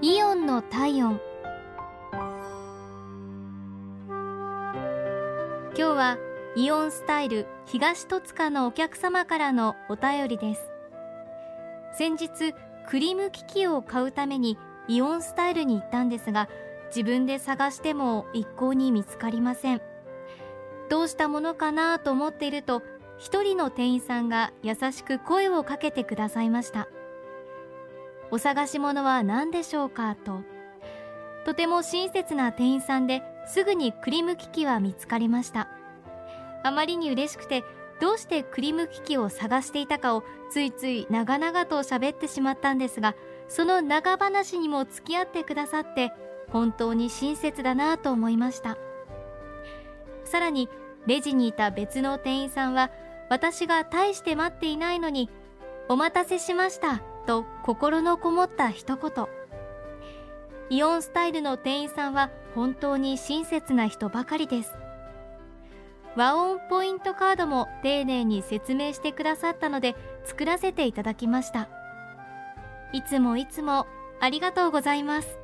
イオンの体温。今日はイオンスタイル東戸塚のお客様からのお便りです。先日クリーム機器を買うためにイオンスタイルに行ったんですが自分で探しても一向に見つかりません。どうしたものかなと思っていると一人の店員さんが優しく声をかけてくださいました。お探し物は何でしょうかと。とても親切な店員さんですぐにクリーム機器は見つかりました。あまりに嬉しくてどうしてクリーム機器を探していたかをついつい長々と喋ってしまったんですがその長話にも付き合ってくださって本当に親切だなと思いました。さらにレジにいた別の店員さんは私が大して待っていないのにお待たせしました。と心のこもった一言。イオンスタイルの店員さんは本当に親切な人ばかりです。和音ポイントカードも丁寧に説明してくださったので作らせていただきました。いつもいつもありがとうございます。